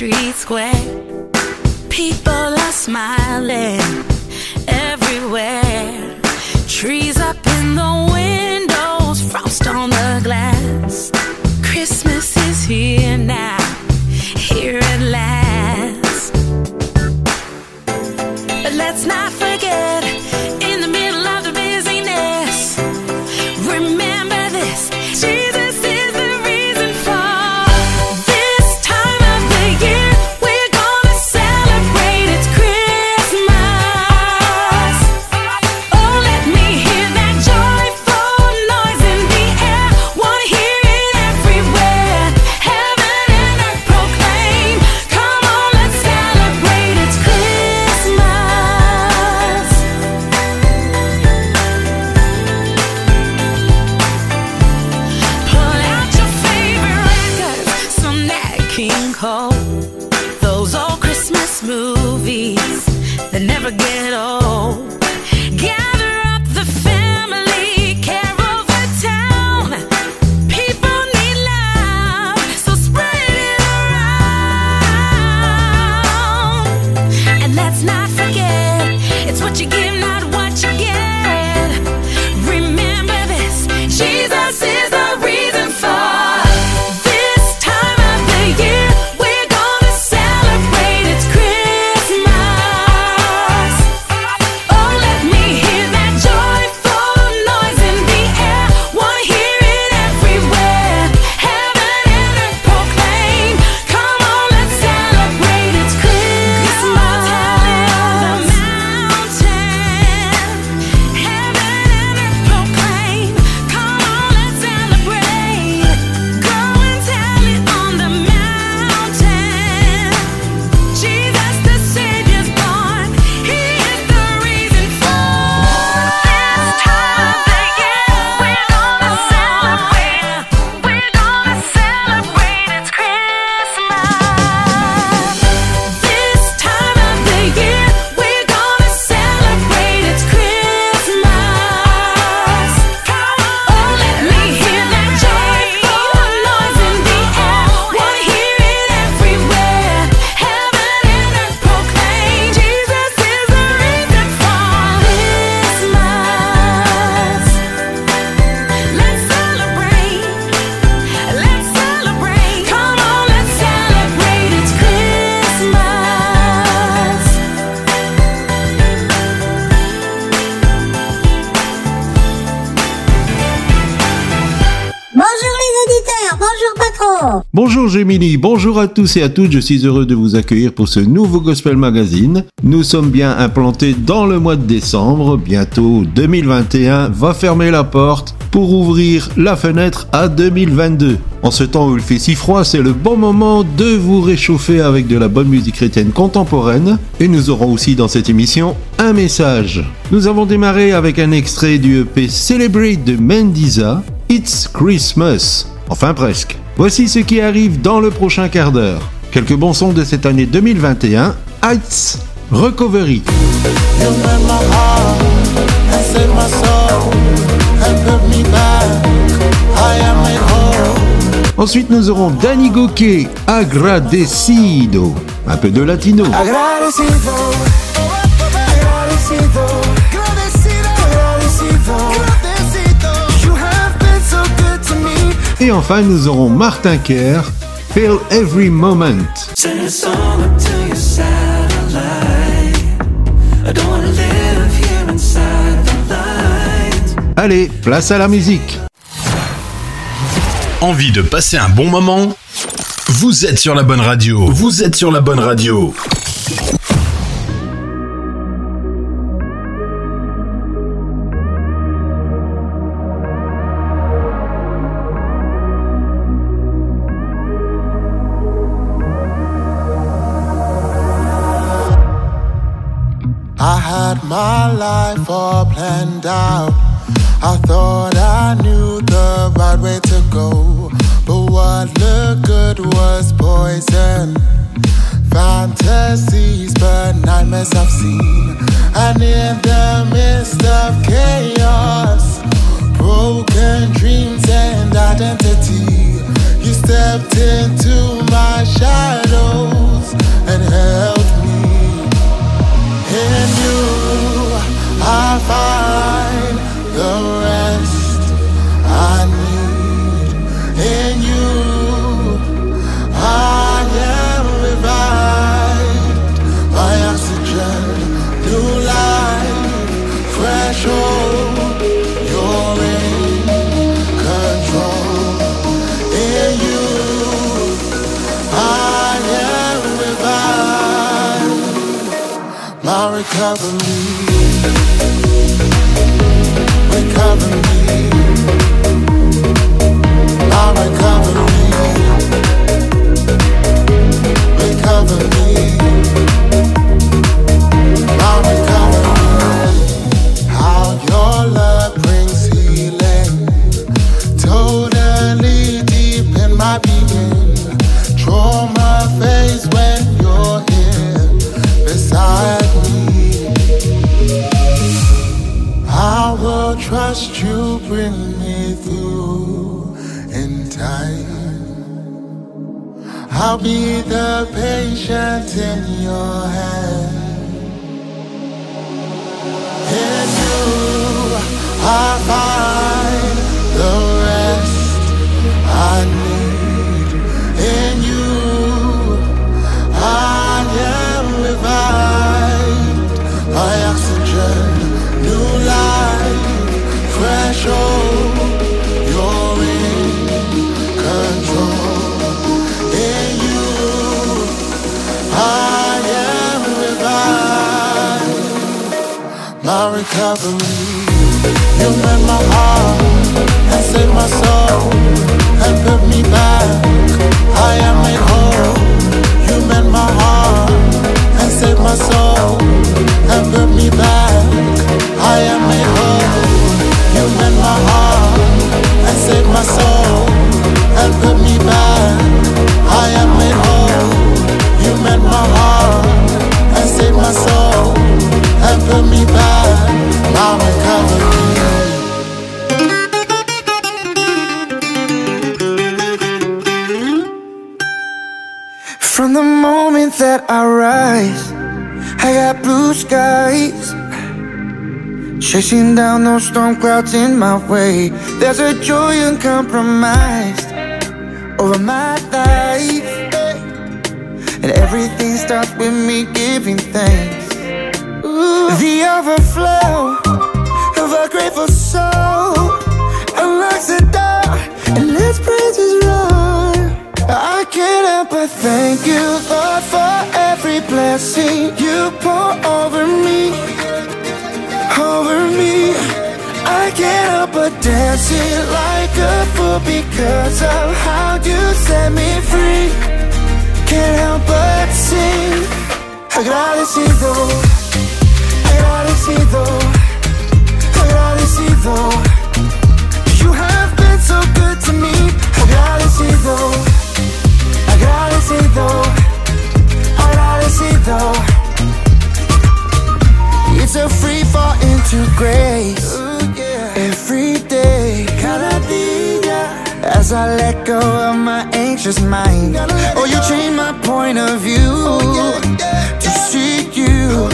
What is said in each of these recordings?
Street square. People are smiling everywhere. Trees up in the windows, frost on the glass. Christmas is here now, Bonjour Gemini, bonjour à tous et à toutes, je suis heureux de vous accueillir pour ce nouveau Gospel Magazine. Nous sommes bien implantés dans le mois de décembre, bientôt 2021 va fermer la porte pour ouvrir la fenêtre à 2022. En ce temps où il fait si froid, c'est le bon moment de vous réchauffer avec de la bonne musique chrétienne contemporaine. Et nous aurons aussi dans cette émission un message. Nous avons démarré avec un extrait du EP Celebrate de Mendiza, It's Christmas. Enfin presque. Voici ce qui arrive dans le prochain quart d'heure. Quelques bons sons de cette année 2021. Heights Recovery. Ensuite, nous aurons Danny Gokey, Agradecido. Un peu de latino. Agradecido, agradecido, Et enfin, nous aurons Martin Kerr, Feel Every Moment. Allez, place à la musique. Envie de passer un bon moment? Vous êtes sur la bonne radio. Vous êtes sur la bonne radio. I had my life all planned out. I thought I knew the right way to go. But what looked good was poison. Fantasies, but nightmares I've seen. And in the midst of chaos, broken dreams and identity, you stepped into my shadows and held me. In you, I find Love. Bring me through in time. I'll be the patient in your hand. In you, I find the My you mend my heart and save my soul and put me back. I am made whole. You mend my heart and save my soul and put me back. I am made whole. You mend my heart and save my soul and put me back. I am made whole. You mend my heart blue skies. Chasing down those storm clouds in my way. There's a joy uncompromised over my life. And everything starts with me giving thanks. The overflow of a grateful soul unlocks the door and lets praises roar. I can't help but thank you, Lord, for every blessing you pour over me, over me. I can't help but dance it like a fool because of how you set me free. Can't help but sing. Agradecido, A free fall into grace. Every day. As I let go of my anxious mind. Oh, you change my point of view. To seek you.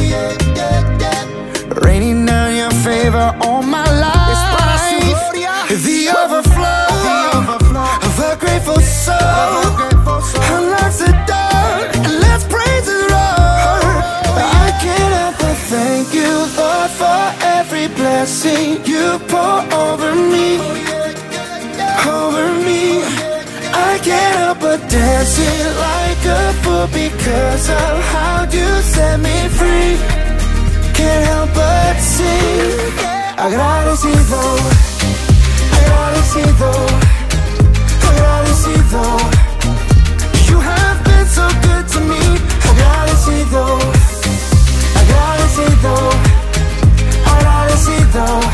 Raining down your favor on my life. The overflow. Of a grateful soul see you pour over me Over me. I can't help but dancing like a fool Because of how you set me free. Can't help but see. Agradecido Agradecido Agradecido. You have been so good to me. Agradecido Agradecido down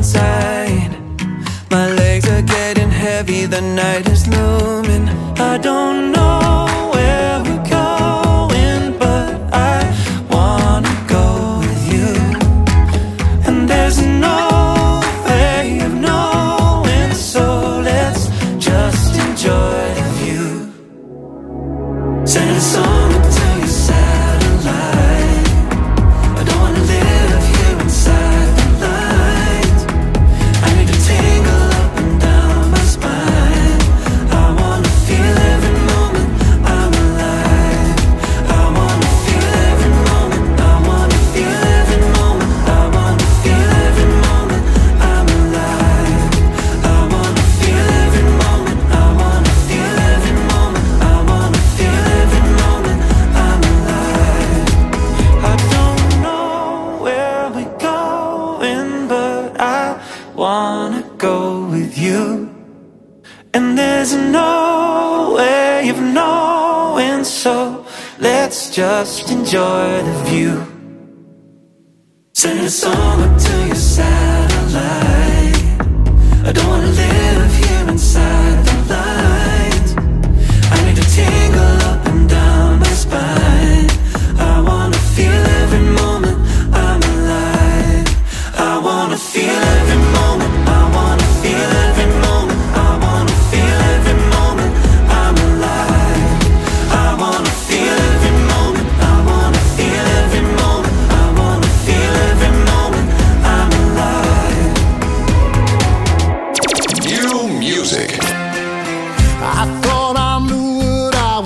inside. My legs are getting heavy, the night is looming. I don't know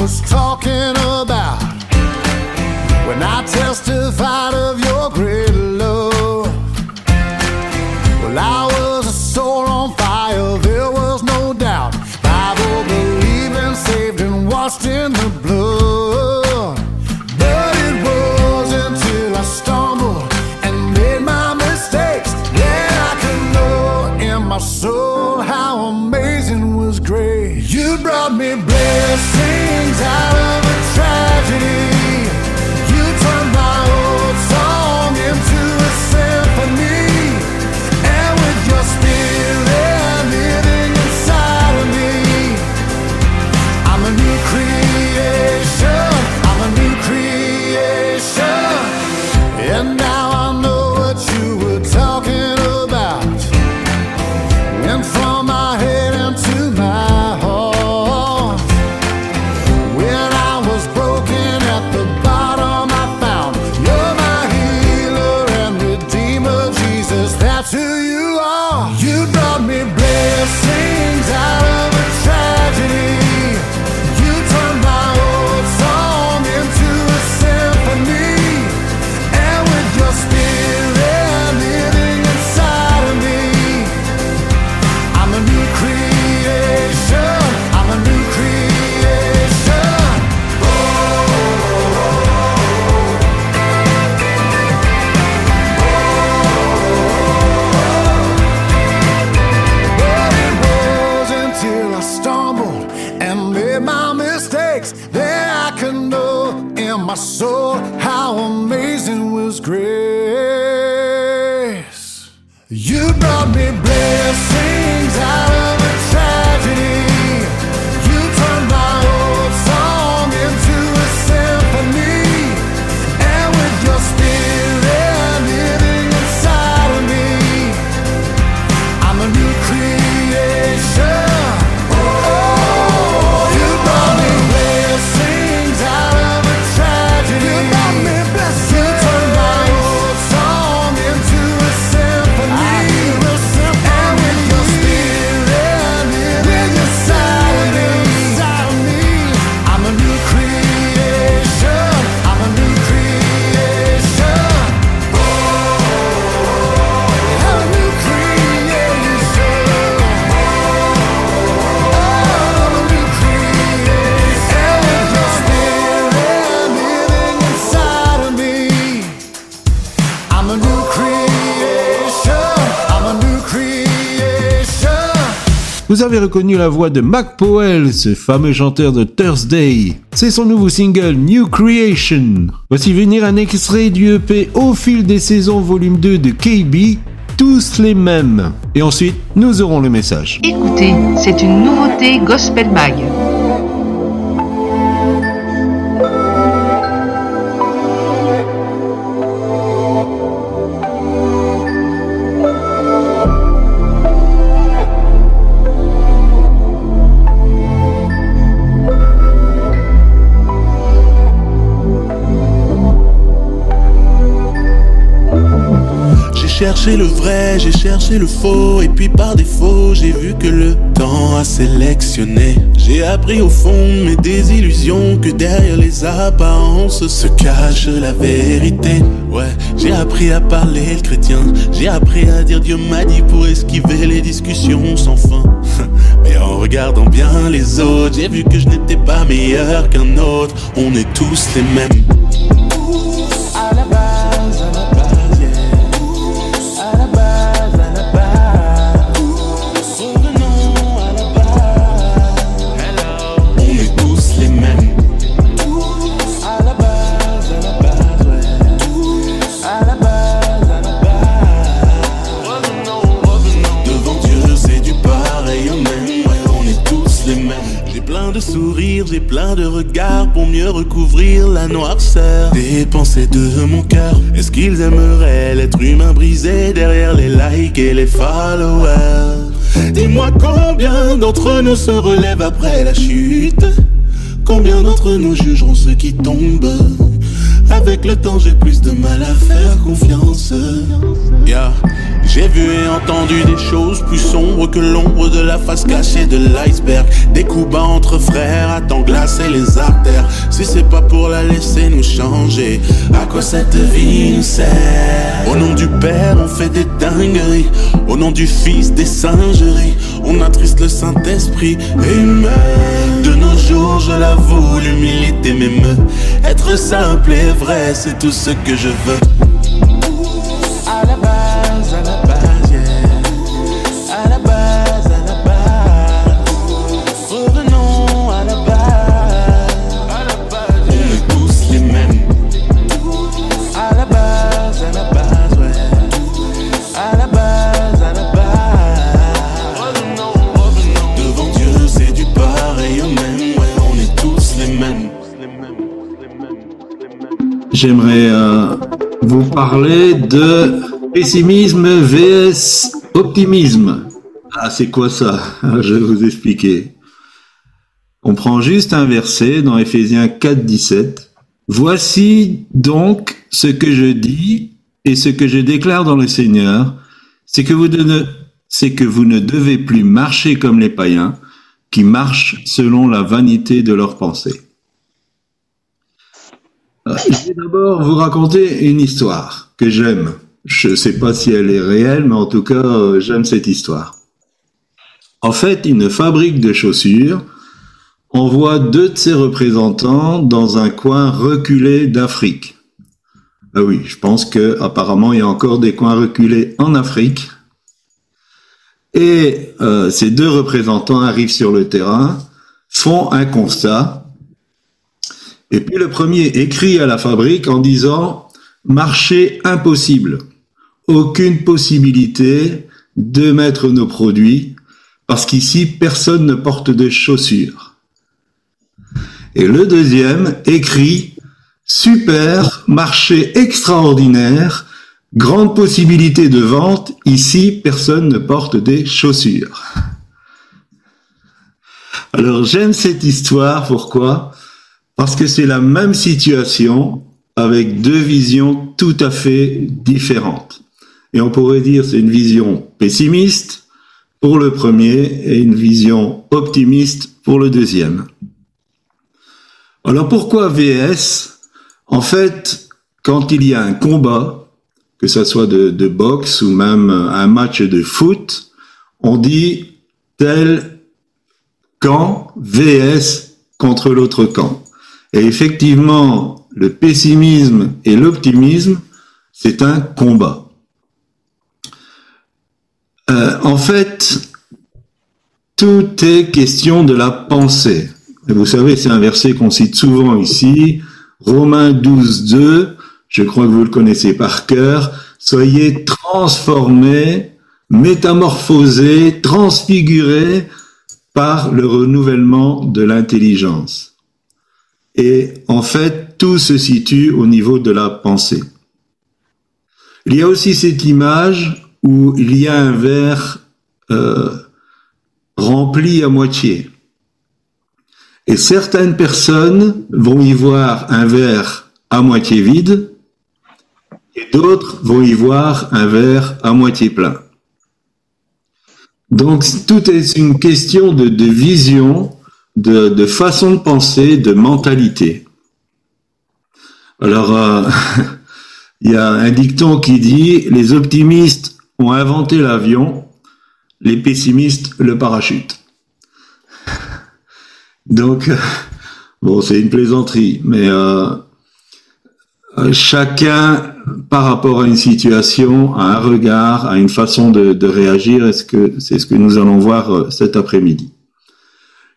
was talking You brought me blessings Vous avez reconnu la voix de Mac Powell, ce fameux chanteur de Thursday. C'est son nouveau single New Creation. Voici venir un extrait du EP Au fil des saisons volume 2 de KB, tous les mêmes. Et ensuite, nous aurons le message. Écoutez, c'est une nouveauté Gospel Mag. Cherché le vrai, j'ai cherché le faux, et puis par défaut, j'ai vu que le temps a sélectionné. J'ai appris au fond de mes désillusions que derrière les apparences se cache la vérité. Ouais, j'ai appris à parler le chrétien, j'ai appris à dire Dieu m'a dit pour esquiver les discussions sans fin. Mais en regardant bien les autres, j'ai vu que je n'étais pas meilleur qu'un autre. On est tous les mêmes. Plein de regards pour mieux recouvrir la noirceur des pensées de mon cœur. Est-ce qu'ils aimeraient l'être humain brisé derrière les likes et les followers? Dis-moi combien d'entre nous se relèvent après la chute? Combien d'entre nous jugeront ceux qui tombent? Avec le temps, j'ai plus de mal à faire confiance. J'ai vu et entendu des choses plus sombres que l'ombre de la face cachée de l'iceberg. Des coups bas entre frères, à temps glacer les artères. Si c'est pas pour la laisser nous changer, à quoi cette vie nous sert? Au nom du Père, on fait des dingueries. Au nom du Fils, des singeries. On attriste le Saint-Esprit et. De nos jours, je l'avoue, l'humilité m'émeut. Être simple et vrai, c'est tout ce que je veux. Parler de pessimisme vs optimisme. Ah, c'est quoi ça? Je vais vous expliquer. On prend juste un verset dans Éphésiens 4, 17. Voici donc ce que je dis et ce que je déclare dans le Seigneur, c'est que vous ne, que vous ne devez plus marcher comme les païens qui marchent selon la vanité de leurs pensées. Euh, Je vais d'abord vous raconter une histoire que j'aime. Je ne sais pas si elle est réelle, mais en tout cas, euh, j'aime cette histoire. En fait, une fabrique de chaussures envoie deux de ses représentants dans un coin reculé d'Afrique. Ah oui, je pense que apparemment il y a encore des coins reculés en Afrique. Et euh, ces deux représentants arrivent sur le terrain, font un constat, et puis le premier écrit à la fabrique en disant marché impossible, aucune possibilité de mettre nos produits parce qu'ici personne ne porte de chaussures. Et le deuxième écrit super, marché extraordinaire, grande possibilité de vente, ici personne ne porte des chaussures. Alors j'aime cette histoire, pourquoi? Parce que c'est la même situation avec deux visions tout à fait différentes. Et on pourrait dire c'est une vision pessimiste pour le premier et une vision optimiste pour le deuxième. Alors pourquoi VS En fait, quand il y a un combat, que ce soit de, de boxe ou même un match de foot, on dit tel camp VS contre l'autre camp. Et effectivement, le pessimisme et l'optimisme, c'est un combat. Euh, en fait, tout est question de la pensée. Vous savez, c'est un verset qu'on cite souvent ici, Romains 12, 2, je crois que vous le connaissez par cœur, soyez transformés, métamorphosés, transfigurés par le renouvellement de l'intelligence. Et en fait, tout se situe au niveau de la pensée. Il y a aussi cette image où il y a un verre euh, rempli à moitié. Et certaines personnes vont y voir un verre à moitié vide et d'autres vont y voir un verre à moitié plein. Donc tout est une question de, de vision, de, façon de penser, de mentalité. Alors, euh, il y a un dicton qui dit, les optimistes ont inventé l'avion, les pessimistes le parachute. Donc, bon, c'est une plaisanterie, mais euh, euh, chacun, par rapport à une situation, a un regard, a une façon de, de réagir. Que c'est ce que nous allons voir euh, cet après-midi?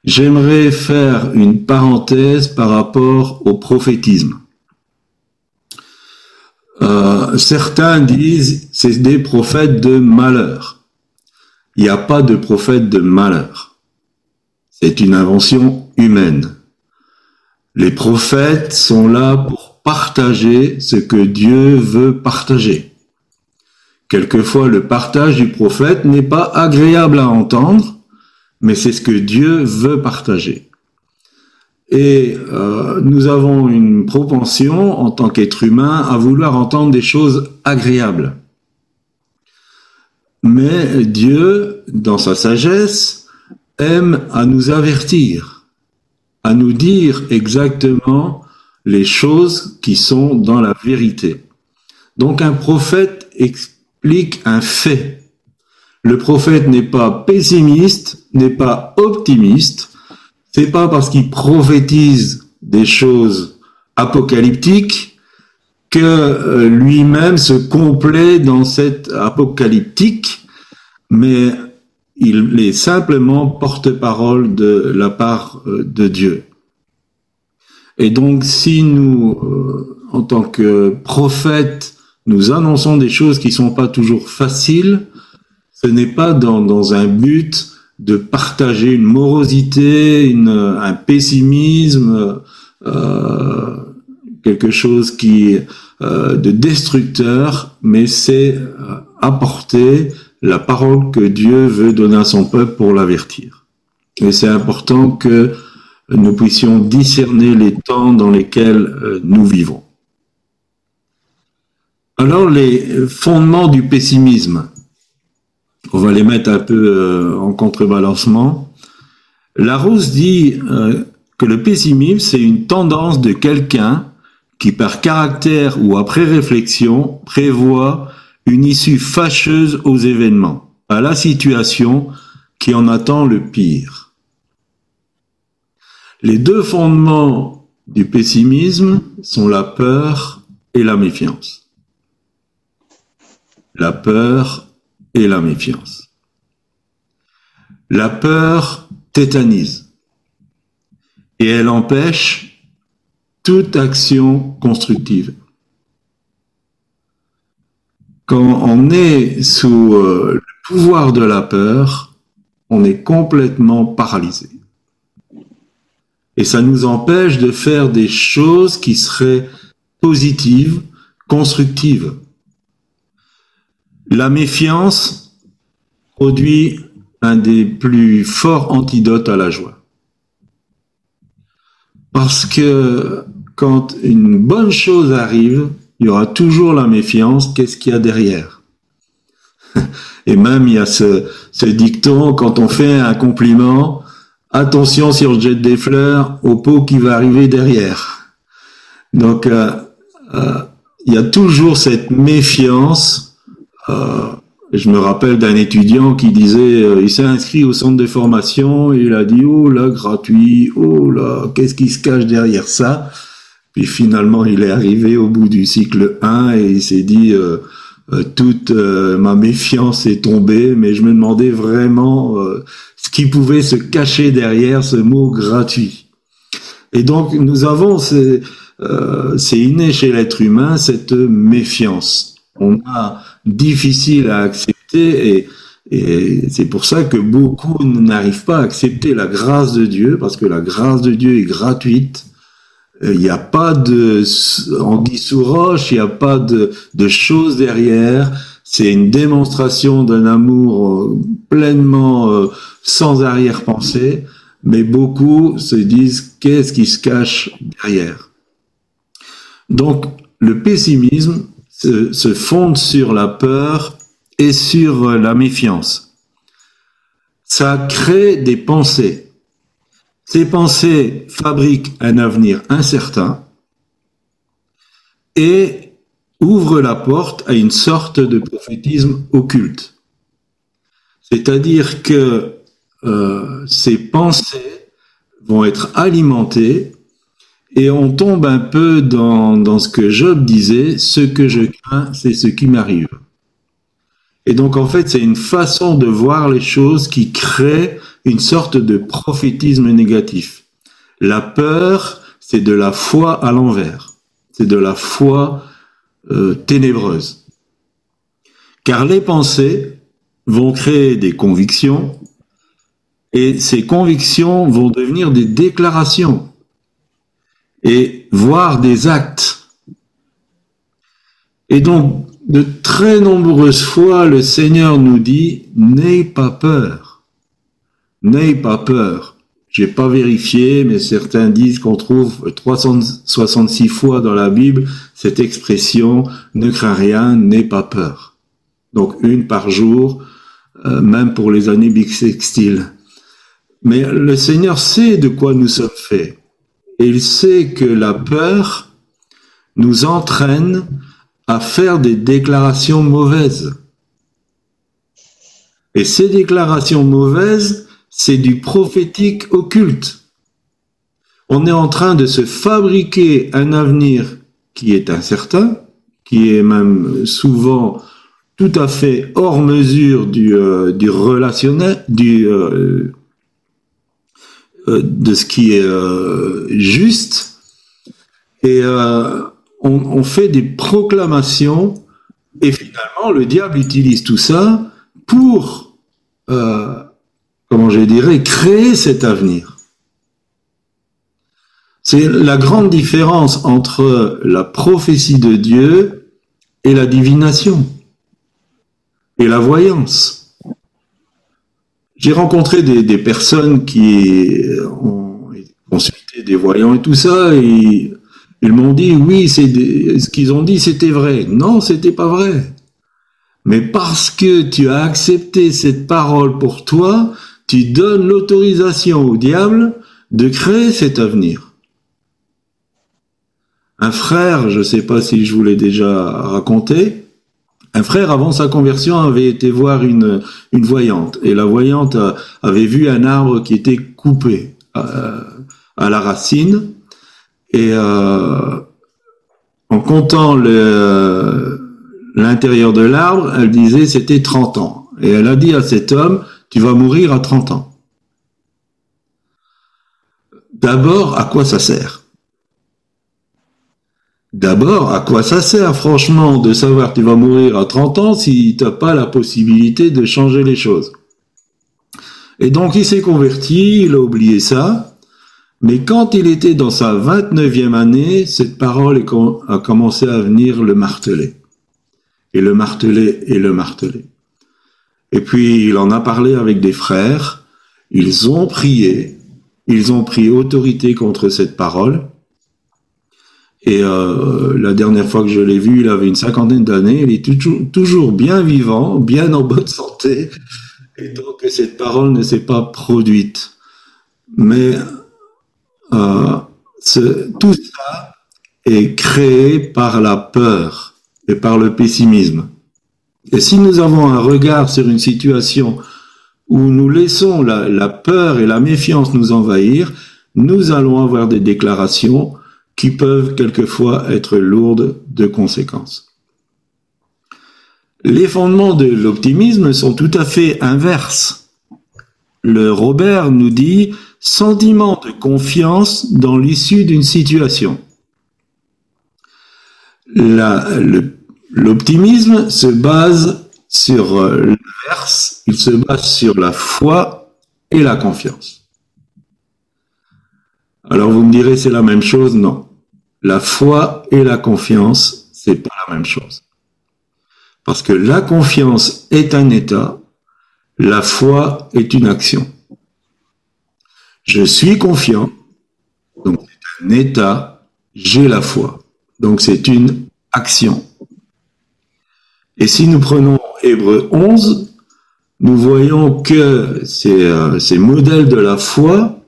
J'aimerais faire une parenthèse par rapport au prophétisme. Euh, certains disent c'est des prophètes de malheur. Il n'y a pas de prophète de malheur. C'est une invention humaine. Les prophètes sont là pour partager ce que Dieu veut partager. Quelquefois, le partage du prophète n'est pas agréable à entendre, mais c'est ce que Dieu veut partager. Et euh, nous avons une propension, en tant qu'être humain, à vouloir entendre des choses agréables. Mais Dieu, dans sa sagesse, aime à nous avertir, à nous dire exactement les choses qui sont dans la vérité. Donc un prophète explique un fait. Le prophète n'est pas pessimiste, n'est pas optimiste. C'est pas parce qu'il prophétise des choses apocalyptiques que euh, lui-même se complaît dans cette apocalyptique, mais il est simplement porte-parole de la part euh, de Dieu. Et donc, si nous, euh, en tant que prophètes, nous annonçons des choses qui sont pas toujours faciles, ce n'est pas dans un but de partager une morosité, un pessimisme, euh, quelque chose qui euh, de destructeur, mais c'est euh, apporter la parole que Dieu veut donner à son peuple pour l'avertir. Et c'est important que nous puissions discerner les temps dans lesquels euh, nous vivons. Alors les fondements du pessimisme, on va les mettre un peu euh, en contrebalancement. Larousse dit euh, que le pessimisme, c'est une tendance de quelqu'un qui, par caractère ou après réflexion, prévoit une issue fâcheuse aux événements, à la situation qui en attend le pire. Les deux fondements du pessimisme sont la peur et la méfiance. La peur la méfiance. La peur tétanise et elle empêche toute action constructive. Quand on est sous euh, le pouvoir de la peur, on est complètement paralysé. Et ça nous empêche de faire des choses qui seraient positives, constructives. La méfiance produit un des plus forts antidotes à la joie. Parce que quand une bonne chose arrive, il y aura toujours la méfiance. Qu'est-ce qu'il y a derrière? Et même, il y a ce, dicton, quand on fait un compliment, attention si on jette des fleurs au pot qui va arriver derrière. Donc, euh, euh, il y a toujours cette méfiance. Euh, je me rappelle d'un étudiant qui disait, euh, il s'est inscrit au centre de formation et il a dit, oh là, gratuit, oh là, qu'est-ce qui se cache derrière ça? Puis finalement, il est arrivé au bout du cycle 1 et il s'est dit, euh, euh, toute euh, ma méfiance est tombée, mais je me demandais vraiment ce qui pouvait se cacher derrière ce mot gratuit. Et donc, nous avons, c'est inné chez l'être humain, cette méfiance. On a difficile à accepter et, c'est pour ça que beaucoup n'arrivent pas à accepter la grâce de Dieu, parce que la grâce de Dieu est gratuite. Euh, Il n'y a pas de anguille sous roche, il n'y a pas de, de choses derrière. C'est une démonstration d'un amour euh, pleinement euh, sans arrière-pensée, mais beaucoup se disent qu'est-ce qui se cache derrière? Donc le pessimisme se, se fonde sur la peur et sur la méfiance. Ça crée des pensées. Ces pensées fabriquent un avenir incertain et ouvrent la porte à une sorte de prophétisme occulte. C'est-à-dire que euh, ces pensées vont être alimentées et on tombe un peu dans, ce que Job disait, ce que je crains, c'est ce qui m'arrive. Et donc en fait, c'est une façon de voir les choses qui crée une sorte de prophétisme négatif. La peur, c'est de la foi à l'envers. C'est de la foi euh, ténébreuse. Car les pensées vont créer des convictions et ces convictions vont devenir des déclarations et voire des actes. Et donc, de très nombreuses fois, le Seigneur nous dit, n'aie pas peur. N'aie pas peur. J'ai pas vérifié, mais certains disent qu'on trouve 366 fois dans la Bible cette expression ne crains rien, n'aie pas peur. Donc une par jour, euh, même pour les années bissextiles. Mais le Seigneur sait de quoi nous sommes faits. Il sait que la peur nous entraîne à faire des déclarations mauvaises. Et ces déclarations mauvaises, c'est du prophétique occulte. On est en train de se fabriquer un avenir qui est incertain, qui est même souvent tout à fait hors mesure du, euh, du relationnel, du, euh, de ce qui est euh, juste. Et euh, on, fait des proclamations et finalement le diable utilise tout ça pour, euh, comment je dirais, créer cet avenir. C'est la grande différence entre la prophétie de Dieu et la divination et la voyance. J'ai rencontré des, personnes qui ont consulté des voyants et tout ça, et ils m'ont dit oui, c'est ce qu'ils ont dit c'était vrai. Non, c'était pas vrai. Mais parce que tu as accepté cette parole pour toi, tu donnes l'autorisation au diable de créer cet avenir. Un frère, je ne sais pas si je vous l'ai déjà raconté, un frère avant sa conversion avait été voir une, une voyante et la voyante avait vu un arbre qui était coupé euh, à la racine et euh, en comptant l'intérieur de l'arbre, elle disait c'était 30 ans. Et elle a dit à cet homme, tu vas mourir à 30 ans. D'abord, à quoi ça sert? D'abord, à quoi ça sert, franchement, de savoir tu vas mourir à 30 ans si tu n'as pas la possibilité de changer les choses? Et donc, il s'est converti, il a oublié ça. Mais quand il était dans sa 29e année, cette parole a commencé à venir le marteler. Et le marteler et le marteler. Et puis, il en a parlé avec des frères. Ils ont prié. Ils ont pris autorité contre cette parole. Et euh, la dernière fois que je l'ai vu, il avait une cinquantaine d'années. Il est toujours, bien vivant, bien en bonne santé. Et donc, cette parole ne s'est pas produite. Mais euh, tout ça est créé par la peur et par le pessimisme. Et si nous avons un regard sur une situation où nous laissons la, la peur et la méfiance nous envahir, nous allons avoir des déclarations qui peuvent quelquefois être lourdes de conséquences. Les fondements de l'optimisme sont tout à fait inverses. Le Robert nous dit sentiment de confiance dans l'issue d'une situation. L'optimisme se base sur euh, l'inverse, il se base sur la foi et la confiance. Alors vous me direz c'est la même chose, non. La foi et la confiance, c'est pas la même chose. Parce que la confiance est un état, la foi est une action. Je suis confiant, donc c'est un état, j'ai la foi. Donc c'est une action. Et si nous prenons Hébreu 11, nous voyons que ces, euh, ces modèles de la foi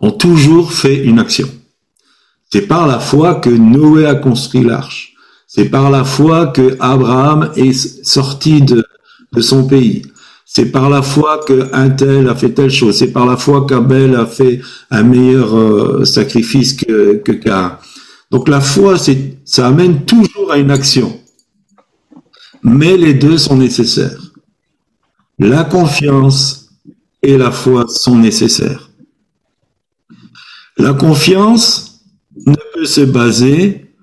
ont toujours fait une action. C'est par la foi que Noé a construit l'arche. C'est par la foi que Abraham est sorti de, de son pays. C'est par la foi que un tel a fait telle chose. C'est par la foi qu'Abel a fait un meilleur euh, sacrifice que, que Cain. Donc la foi, ça amène toujours à une action. Mais les deux sont nécessaires. La confiance et la foi sont nécessaires. La confiance se baser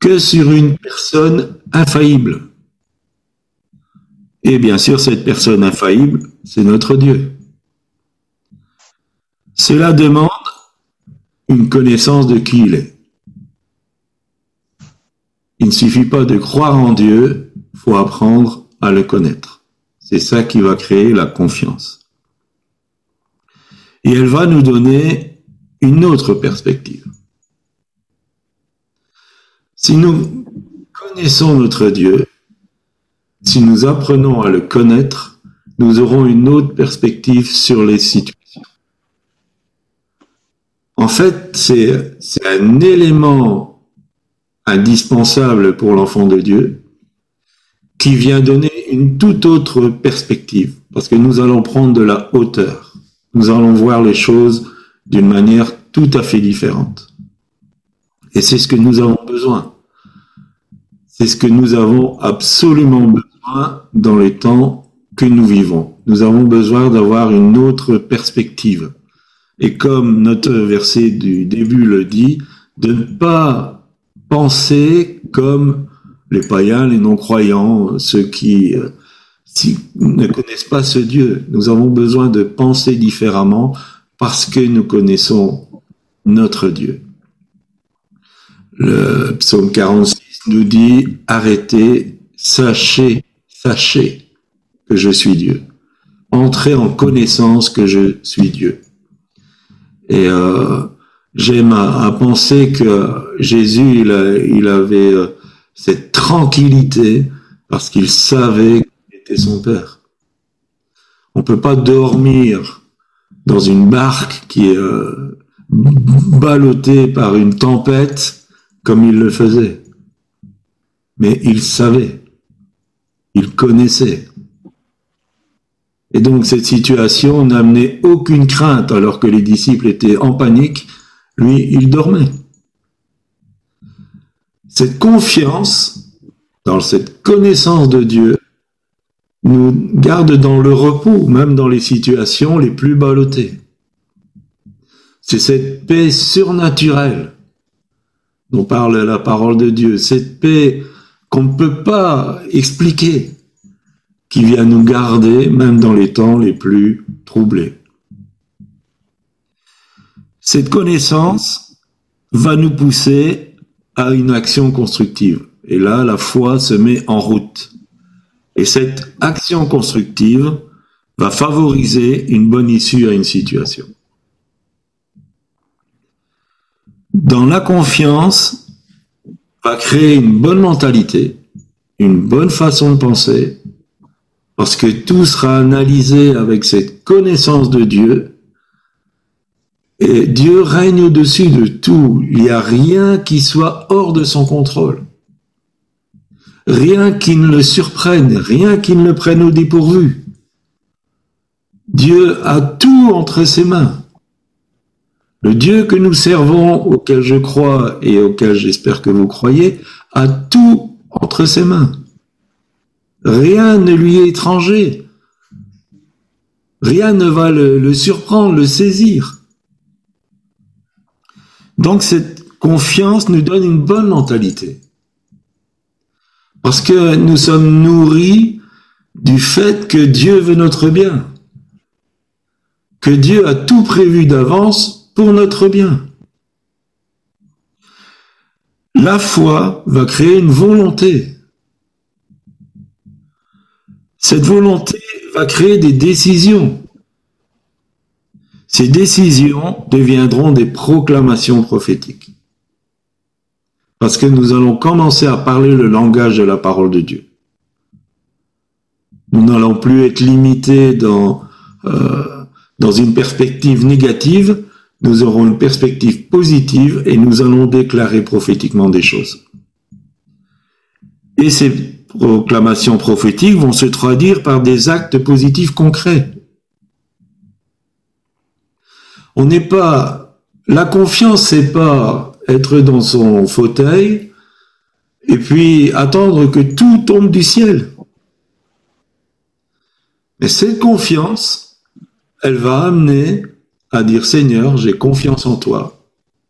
que sur une personne infaillible. Et bien sûr, cette personne infaillible, c'est notre Dieu. Cela demande une connaissance de qui il est. Il ne suffit pas de croire en Dieu, il faut apprendre à le connaître. C'est ça qui va créer la confiance. Et elle va nous donner une autre perspective. Si nous connaissons notre Dieu, si nous apprenons à le connaître, nous aurons une autre perspective sur les situations. En fait, c'est un élément indispensable pour l'enfant de Dieu qui vient donner une toute autre perspective, parce que nous allons prendre de la hauteur. Nous allons voir les choses d'une manière tout à fait différente. Et c'est ce que nous avons besoin. C'est ce que nous avons absolument besoin dans les temps que nous vivons. Nous avons besoin d'avoir une autre perspective. Et comme notre verset du début le dit, de ne pas penser comme les païens, les non-croyants, ceux qui euh, ne connaissent pas ce Dieu. Nous avons besoin de penser différemment parce que nous connaissons notre Dieu. Le psaume 46 nous dit, arrêtez, sachez, sachez que je suis Dieu. Entrez en connaissance que je suis Dieu. Et euh, j'aime à, penser que Jésus, il, avait euh, cette tranquillité parce qu'il savait qu'il était son Père. On peut pas dormir dans une barque qui est euh, ballottée par une tempête comme il le faisait. Mais il savait, il connaissait. Et donc cette situation n'amenait aucune crainte alors que les disciples étaient en panique. Lui, il dormait. Cette confiance dans cette connaissance de Dieu nous garde dans le repos, même dans les situations les plus ballottées. C'est cette paix surnaturelle dont parle la parole de Dieu, cette paix qu'on ne peut pas expliquer, qui vient nous garder même dans les temps les plus troublés. Cette connaissance va nous pousser à une action constructive. Et là, la foi se met en route. Et cette action constructive va favoriser une bonne issue à une situation. Dans la confiance, va créer une bonne mentalité, une bonne façon de penser, parce que tout sera analysé avec cette connaissance de Dieu. Et Dieu règne au-dessus de tout. Il n'y a rien qui soit hors de son contrôle. Rien qui ne le surprenne, rien qui ne le prenne au dépourvu. Dieu a tout entre ses mains. Le Dieu que nous servons, auquel je crois et auquel j'espère que vous croyez, a tout entre ses mains. Rien ne lui est étranger. Rien ne va le, surprendre, le saisir. Donc cette confiance nous donne une bonne mentalité. Parce que nous sommes nourris du fait que Dieu veut notre bien. Que Dieu a tout prévu d'avance pour notre bien. La foi va créer une volonté. Cette volonté va créer des décisions. Ces décisions deviendront des proclamations prophétiques. Parce que nous allons commencer à parler le langage de la parole de Dieu. Nous n'allons plus être limités dans, euh, dans une perspective négative, nous aurons une perspective positive et nous allons déclarer prophétiquement des choses. Et ces proclamations prophétiques vont se traduire par des actes positifs concrets. On n'est pas, la confiance, c'est pas être dans son fauteuil et puis attendre que tout tombe du ciel. Mais cette confiance, elle va amener à dire Seigneur, j'ai confiance en toi.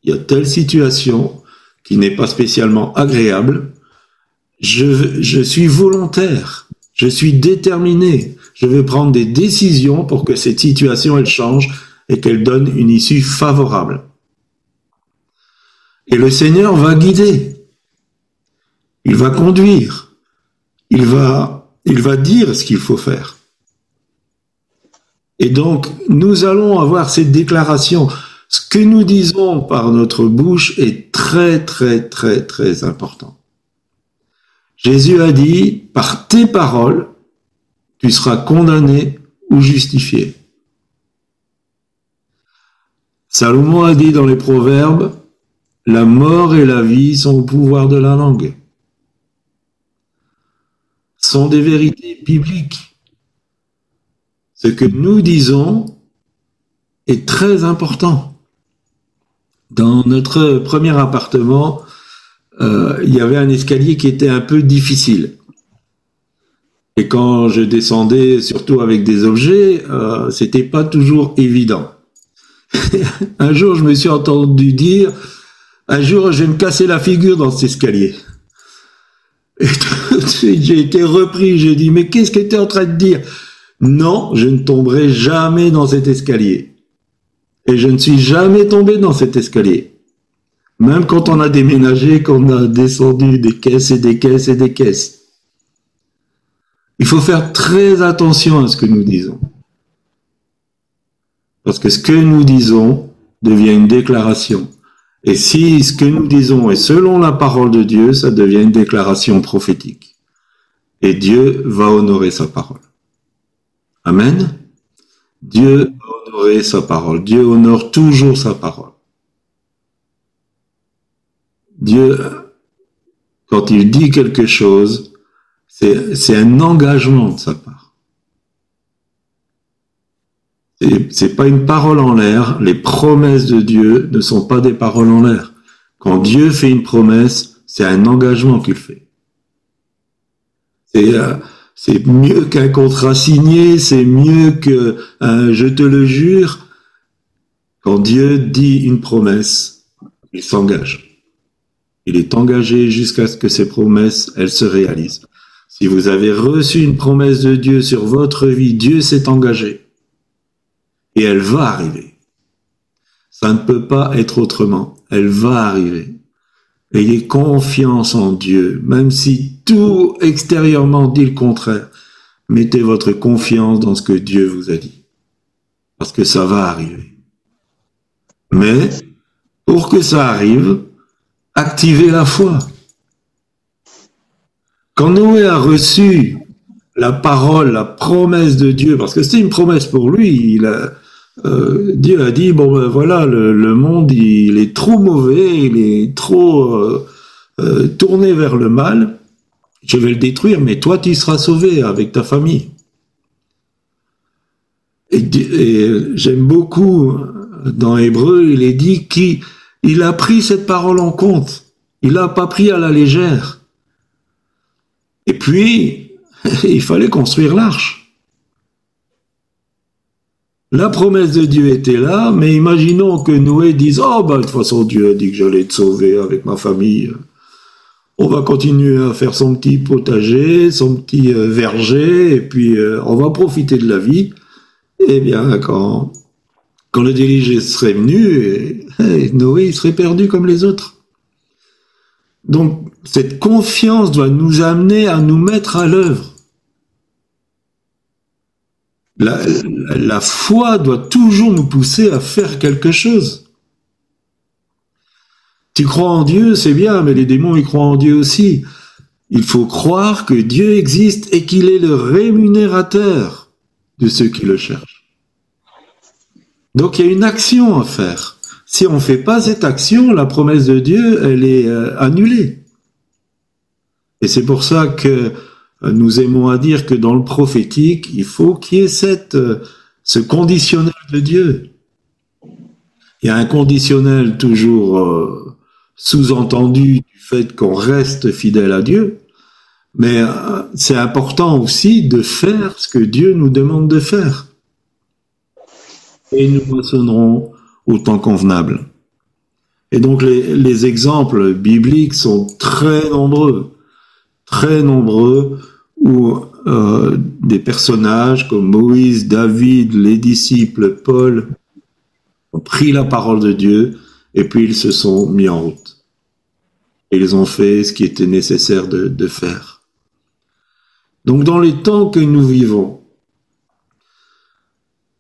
Il y a telle situation qui n'est pas spécialement agréable. Je, je suis volontaire. Je suis déterminé. Je vais prendre des décisions pour que cette situation, elle change et qu'elle donne une issue favorable. Et le Seigneur va guider. Il va conduire. Il va, il va dire ce qu'il faut faire. Et donc, nous allons avoir cette déclaration. Ce que nous disons par notre bouche est très, très, très, très important. Jésus a dit, par tes paroles, tu seras condamné ou justifié. Salomon a dit dans les Proverbes, la mort et la vie sont au pouvoir de la langue. Sont des vérités bibliques. Ce que nous disons est très important. Dans notre premier appartement, euh, il y avait un escalier qui était un peu difficile. Et quand je descendais, surtout avec des objets, euh, c'était pas toujours évident. un jour, je me suis entendu dire, un jour, je vais me casser la figure dans cet escalier. Et tout de suite, j'ai été repris. J'ai dit, mais qu'est-ce que tu es en train de dire? Non, je ne tomberai jamais dans cet escalier. Et je ne suis jamais tombé dans cet escalier. Même quand on a déménagé, qu'on a descendu des caisses et des caisses et des caisses. Il faut faire très attention à ce que nous disons. Parce que ce que nous disons devient une déclaration. Et si ce que nous disons est selon la parole de Dieu, ça devient une déclaration prophétique. Et Dieu va honorer sa parole. Amen. Dieu va honorer sa parole. Dieu honore toujours sa parole. Dieu, quand il dit quelque chose, c'est un engagement de sa part. C'est pas une parole en l'air. Les promesses de Dieu ne sont pas des paroles en l'air. Quand Dieu fait une promesse, c'est un engagement qu'il fait. C'est euh, c'est mieux qu'un contrat signé, c'est mieux que un je te le jure. Quand Dieu dit une promesse, il s'engage. Il est engagé jusqu'à ce que ces promesses, elles se réalisent. Si vous avez reçu une promesse de Dieu sur votre vie, Dieu s'est engagé. Et elle va arriver. Ça ne peut pas être autrement. Elle va arriver. Ayez confiance en Dieu, même si tout extérieurement dit le contraire. Mettez votre confiance dans ce que Dieu vous a dit. Parce que ça va arriver. Mais, pour que ça arrive, activez la foi. Quand Noé a reçu la parole, la promesse de Dieu, parce que c'était une promesse pour lui, euh, Dieu a dit bon ben voilà le, le monde il est trop mauvais, il est trop euh, euh, tourné vers le mal. Je vais le détruire, mais toi tu seras sauvé avec ta famille. Et, j'aime beaucoup dans Hébreu, il est dit qu'il il a pris cette parole en compte. Il l'a pas pris à la légère. Et puis, il fallait construire l'arche. La promesse de Dieu était là, mais imaginons que Noé dise, oh, bah, de toute façon, Dieu a dit que j'allais te sauver avec ma famille. On va continuer à faire son petit potager, son petit euh, verger, et puis euh, on va profiter de la vie. Eh bien, quand, le déluge serait venu, Noé il serait perdu comme les autres. Donc, cette confiance doit nous amener à nous mettre à l'œuvre. La foi doit toujours nous pousser à faire quelque chose. Tu crois en Dieu, c'est bien, mais les démons, ils croient en Dieu aussi. Il faut croire que Dieu existe et qu'il est le rémunérateur de ceux qui le cherchent. Donc il y a une action à faire. Si on ne fait pas cette action, la promesse de Dieu, elle est euh, annulée. Et c'est pour ça que euh, nous aimons à dire que dans le prophétique, il faut qu'il y ait cette, euh, ce conditionnel de Dieu. Il y a un conditionnel toujours sous-entendu du fait qu'on reste fidèle à Dieu, mais euh, c'est important aussi de faire ce que Dieu nous demande de faire. Et nous moissonnerons au temps convenable. Et donc les, les exemples bibliques sont très nombreux, très nombreux, où euh, des personnages comme Moïse, David, les disciples, Paul, ont pris la parole de Dieu et puis ils se sont mis en route. Ils ont fait ce qui était nécessaire de, faire. Donc dans les temps que nous vivons,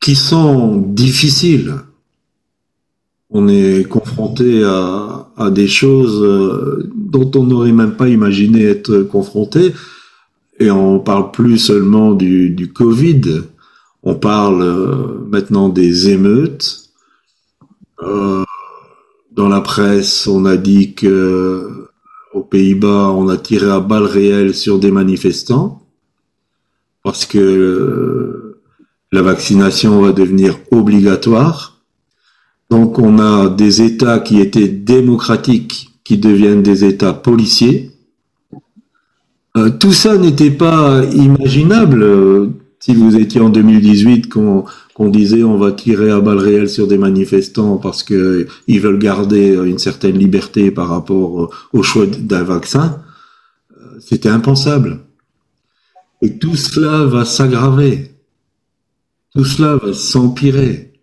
qui sont difficiles, on est confronté à, des choses euh, dont on n'aurait même pas imaginé être confronté. Et on parle plus seulement du, du Covid, on parle euh, maintenant des émeutes. Euh, dans la presse, on a dit que aux Pays-Bas, on a tiré à balles réelles sur des manifestants parce que euh, la vaccination va devenir obligatoire. Donc on a des États qui étaient démocratiques qui deviennent des États policiers. Euh, tout ça n'était pas imaginable euh, si vous étiez en 2018 qu'on disait on va tirer à balles réelles sur des manifestants parce que ils veulent garder une certaine liberté par rapport au choix d'un vaccin. Euh, C'était impensable. Et tout cela va s'aggraver. Tout cela va s'empirer.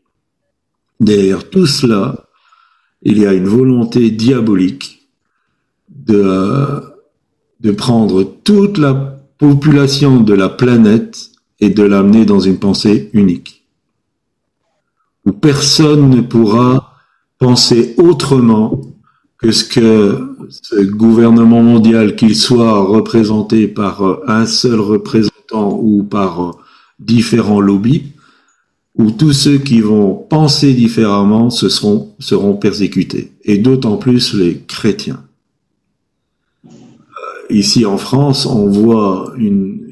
derrière tout cela, il y a une volonté diabolique de, de prendre toute la population de la planète et de l'amener dans une pensée unique, où personne ne pourra penser autrement que ce que ce gouvernement mondial, qu'il soit représenté par un seul représentant ou par différents lobbies, où tous ceux qui vont penser différemment ce seront, persécutés, et d'autant plus les chrétiens. Euh, Ici en France, on voit une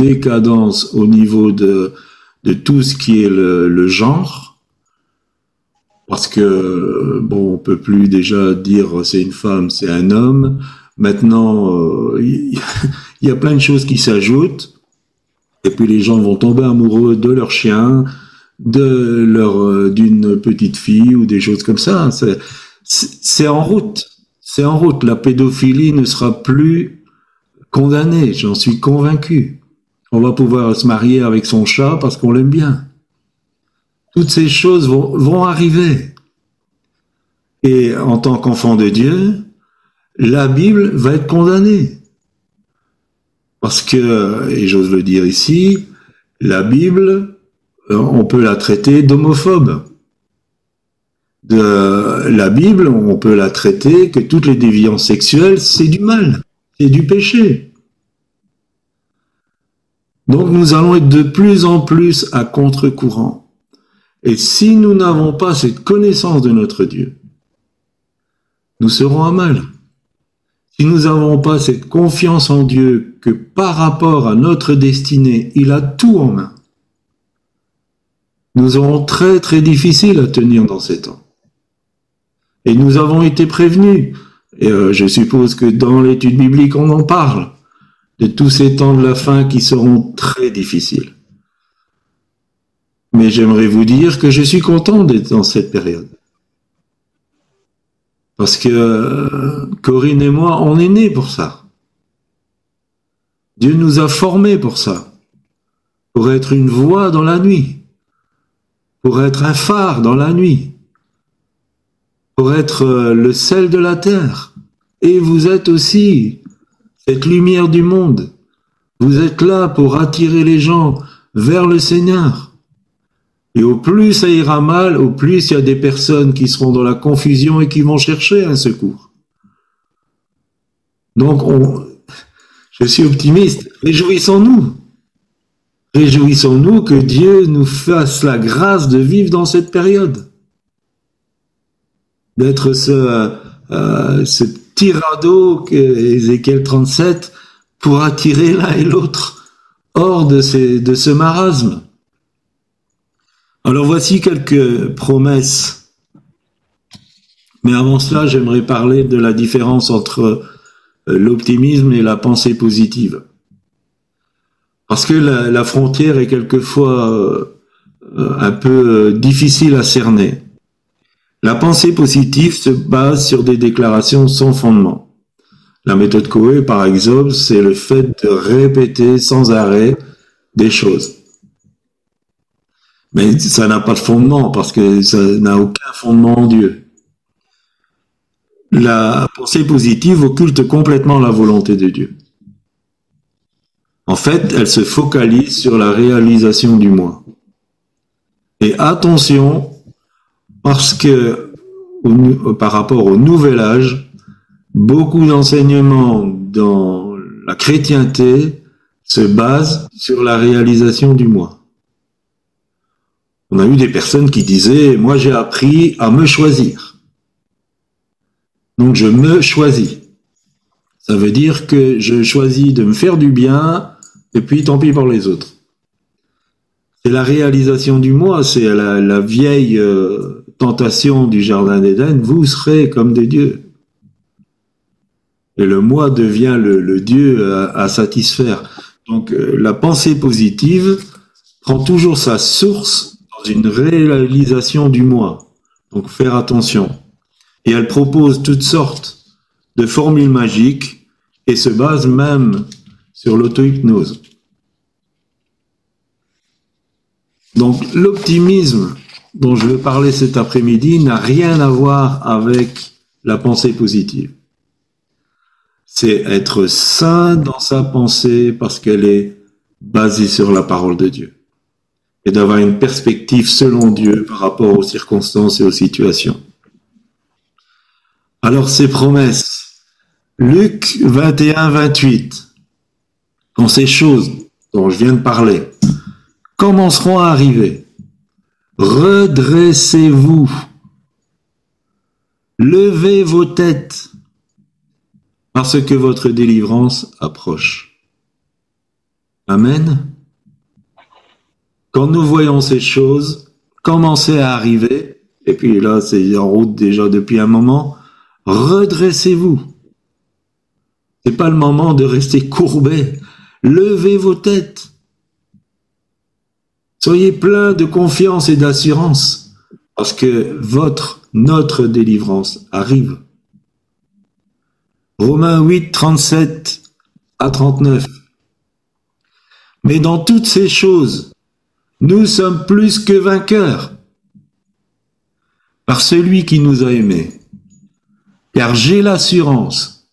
décadence au niveau de, tout ce qui est le, genre, parce que bon, on peut plus déjà dire c'est une femme, c'est un homme. Maintenant, euh, il y a plein de choses qui s'ajoutent, et puis les gens vont tomber amoureux de leur chien, de leur euh, d'une petite fille ou des choses comme ça. C'est en route, c'est en route. La pédophilie ne sera plus condamnée, j'en suis convaincu. On va pouvoir se marier avec son chat parce qu'on l'aime bien toutes ces choses vont, arriver. Et en tant qu'enfant de Dieu, la Bible va être condamnée. Parce que, et j'ose le dire ici, la Bible, euh, on peut la traiter d'homophobe. La Bible, on peut la traiter que toutes les déviances sexuelles, c'est du mal, c'est du péché. Donc nous allons être de plus en plus à contre-courant. Et si nous n'avons pas cette connaissance de notre Dieu, nous serons à mal. Si nous n'avons pas cette confiance en Dieu que par rapport à notre destinée, il a tout en main, nous aurons très très difficile à tenir dans ces temps. Et nous avons été prévenus. Et euh, je suppose que dans l'étude biblique, on en parle de tous ces temps de la fin qui seront très difficiles. Mais j'aimerais vous dire que je suis content d'être dans cette période. Parce que euh, Corinne et moi, on est nés pour ça. Dieu nous a formés pour ça. Pour être une voix dans la nuit. Pour être un phare dans la nuit. Pour être euh, le sel de la terre. Et vous êtes aussi lumière du monde. Vous êtes là pour attirer les gens vers le Seigneur. Et au plus ça ira mal, au plus il y a des personnes qui seront dans la confusion et qui vont chercher un secours. Donc, on, je suis optimiste. Réjouissons-nous. Réjouissons-nous que Dieu nous fasse la grâce de vivre dans cette période. D'être ce, euh, ce tirado Ézéchiel 37 pour attirer l'un et l'autre hors de, ce marasme. Alors voici quelques promesses. Mais avant cela, j'aimerais parler de la différence entre euh, l'optimisme et la pensée positive. Parce que la, frontière est quelquefois euh, euh, un peu difficile à cerner. La pensée positive se base sur des déclarations sans fondement. La méthode Coe, par exemple, c'est le fait de répéter sans arrêt des choses. Mais ça n'a pas de fondement parce que ça n'a aucun fondement en Dieu. La pensée positive occulte complètement la volonté de Dieu. En fait, elle se focalise sur la réalisation du moi. Et attention, parce que nou- par rapport au nouvel âge, beaucoup d'enseignements dans la chrétienté se basent sur la réalisation du moi. On a eu des personnes qui disaient, moi j'ai appris à me choisir. Donc je me choisis. Ça veut dire que je choisis de me faire du bien et puis tant pis pour les autres. C'est la réalisation du moi, c'est la, la vieille euh, tentation du Jardin d'Éden, vous serez comme des dieux. Et le moi devient le, Dieu à, à satisfaire. Donc euh, la pensée positive prend toujours sa source dans une réalisation du moi. Donc faire attention. Et elle propose toutes sortes de formules magiques et se base même sur l'auto-hypnose. Donc l'optimisme dont je veux parler cet après-midi n'a rien à voir avec la pensée positive. C'est être sain dans sa pensée parce qu'elle est basée sur la parole de Dieu. Et d'avoir une perspective selon Dieu par rapport aux circonstances et aux situations. Alors ces promesses, Luc 21, 28, quand ces choses dont je viens de parler commenceront à arriver, redressez-vous, levez vos têtes, parce que votre délivrance approche. Amen. Quand nous voyons ces choses commencer à arriver, et puis là c'est en route déjà depuis un moment, redressez-vous. C'est pas le moment de rester courbé. Levez vos têtes. Soyez plein de confiance et d'assurance parce que votre, notre délivrance arrive. Romains 8, 37 à 39. Mais dans toutes ces choses, nous sommes plus que vainqueurs par celui qui nous a aimés. Car j'ai l'assurance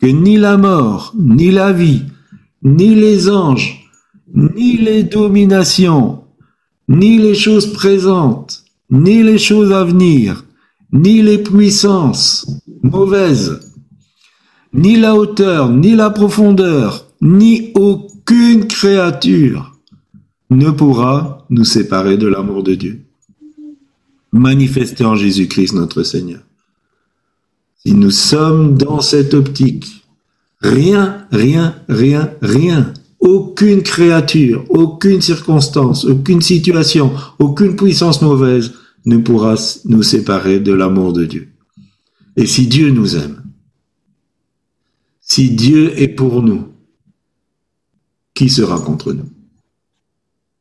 que ni la mort, ni la vie, ni les anges, ni les dominations, ni les choses présentes, ni les choses à venir, ni les puissances mauvaises, ni la hauteur, ni la profondeur, ni aucune créature ne pourra nous séparer de l'amour de Dieu, manifesté en Jésus-Christ notre Seigneur. Si nous sommes dans cette optique, rien, rien, rien, rien, aucune créature, aucune circonstance, aucune situation, aucune puissance mauvaise ne pourra nous séparer de l'amour de Dieu. Et si Dieu nous aime, si Dieu est pour nous, qui sera contre nous?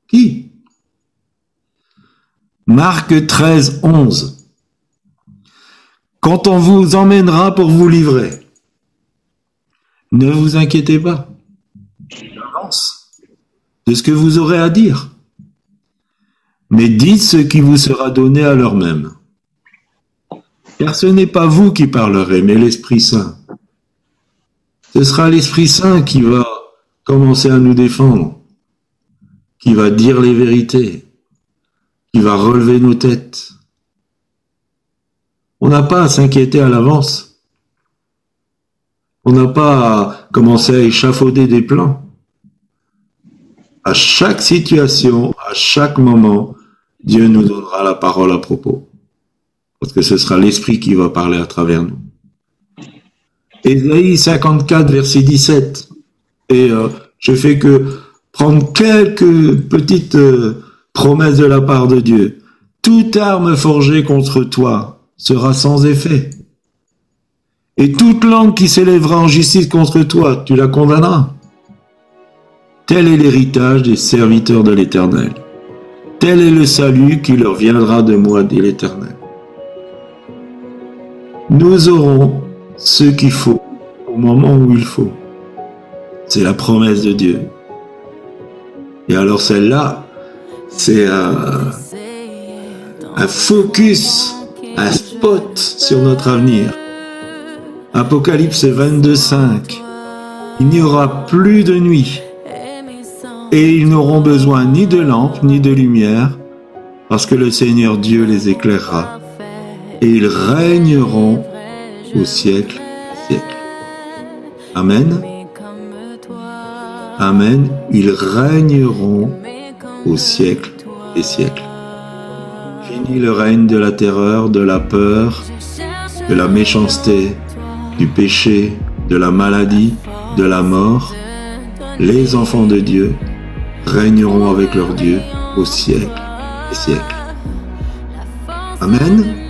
Qui? Marc 13, 11. Quand on vous emmènera pour vous livrer, ne vous inquiétez pas de ce que vous aurez à dire, mais dites ce qui vous sera donné à l'heure même. Car ce n'est pas vous qui parlerez, mais l'Esprit Saint. Ce sera l'Esprit Saint qui va commencer à nous défendre, qui va dire les vérités, qui va relever nos têtes. On n'a pas à s'inquiéter à l'avance. On n'a pas à commencer à échafauder des plans. À chaque situation, à chaque moment, Dieu nous donnera la parole à propos. Parce que ce sera l'Esprit qui va parler à travers nous. Ésaïe 54, verset 17. Et euh, je fais que prendre quelques petites euh, promesses de la part de Dieu. Toute arme forgée contre toi sera sans effet. Et toute langue qui s'élèvera en justice contre toi, tu la condamneras. Tel est l'héritage des serviteurs de l'Éternel. Tel est le salut qui leur viendra de moi, dit l'Éternel. Nous aurons ce qu'il faut au moment où il faut. C'est la promesse de Dieu. Et alors celle-là, c'est un, focus, un spot sur notre avenir. Apocalypse 22, 5. Il n'y aura plus de nuit. Et ils n'auront besoin ni de lampe ni de lumière, parce que le Seigneur Dieu les éclairera. Et ils régneront au siècle des siècles. Amen. Amen. Ils régneront au siècle des siècles. Fini le règne de la terreur, de la peur, de la méchanceté, du péché, de la maladie, de la mort. Les enfants de Dieu régneront avec leur Dieu au siècle des siècles. Amen.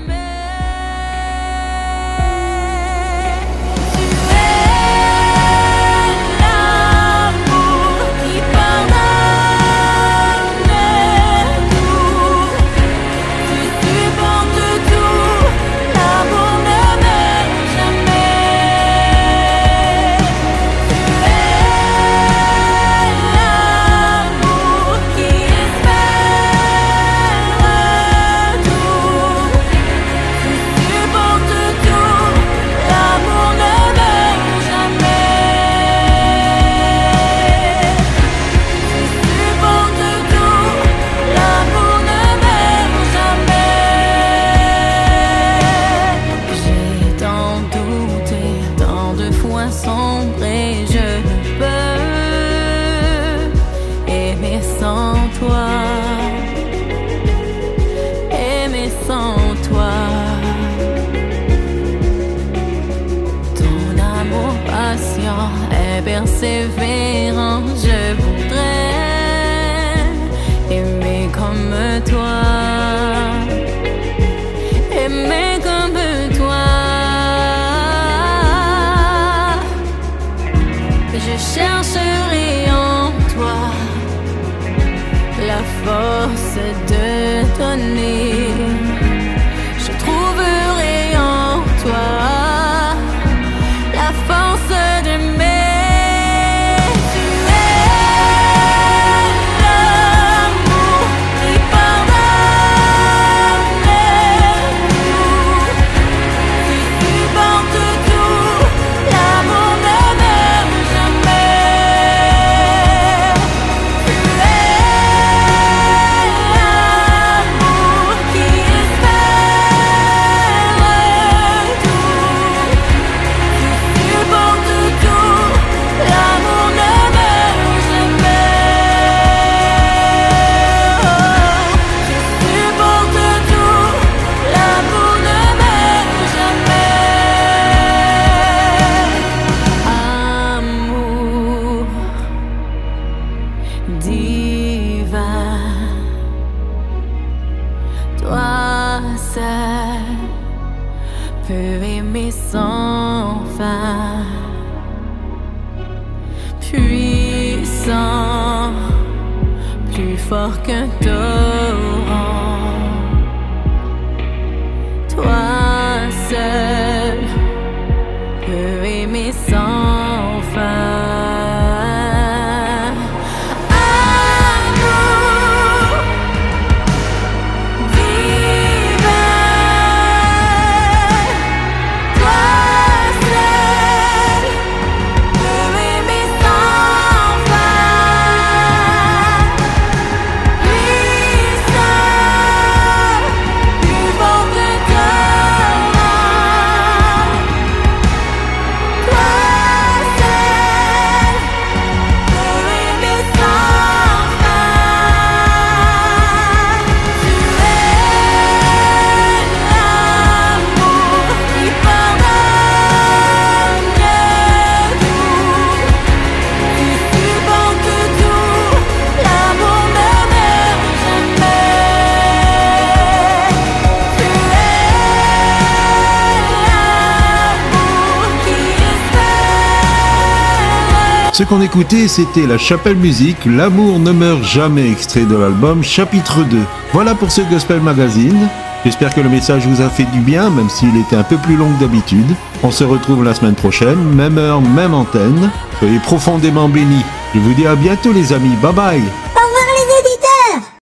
Ce qu'on écoutait, c'était la Chapelle Musique, L'amour ne meurt jamais, extrait de l'album chapitre 2. Voilà pour ce Gospel Magazine. J'espère que le message vous a fait du bien, même s'il était un peu plus long que d'habitude. On se retrouve la semaine prochaine, même heure, même antenne. Soyez profondément bénis. Je vous dis à bientôt les amis, bye bye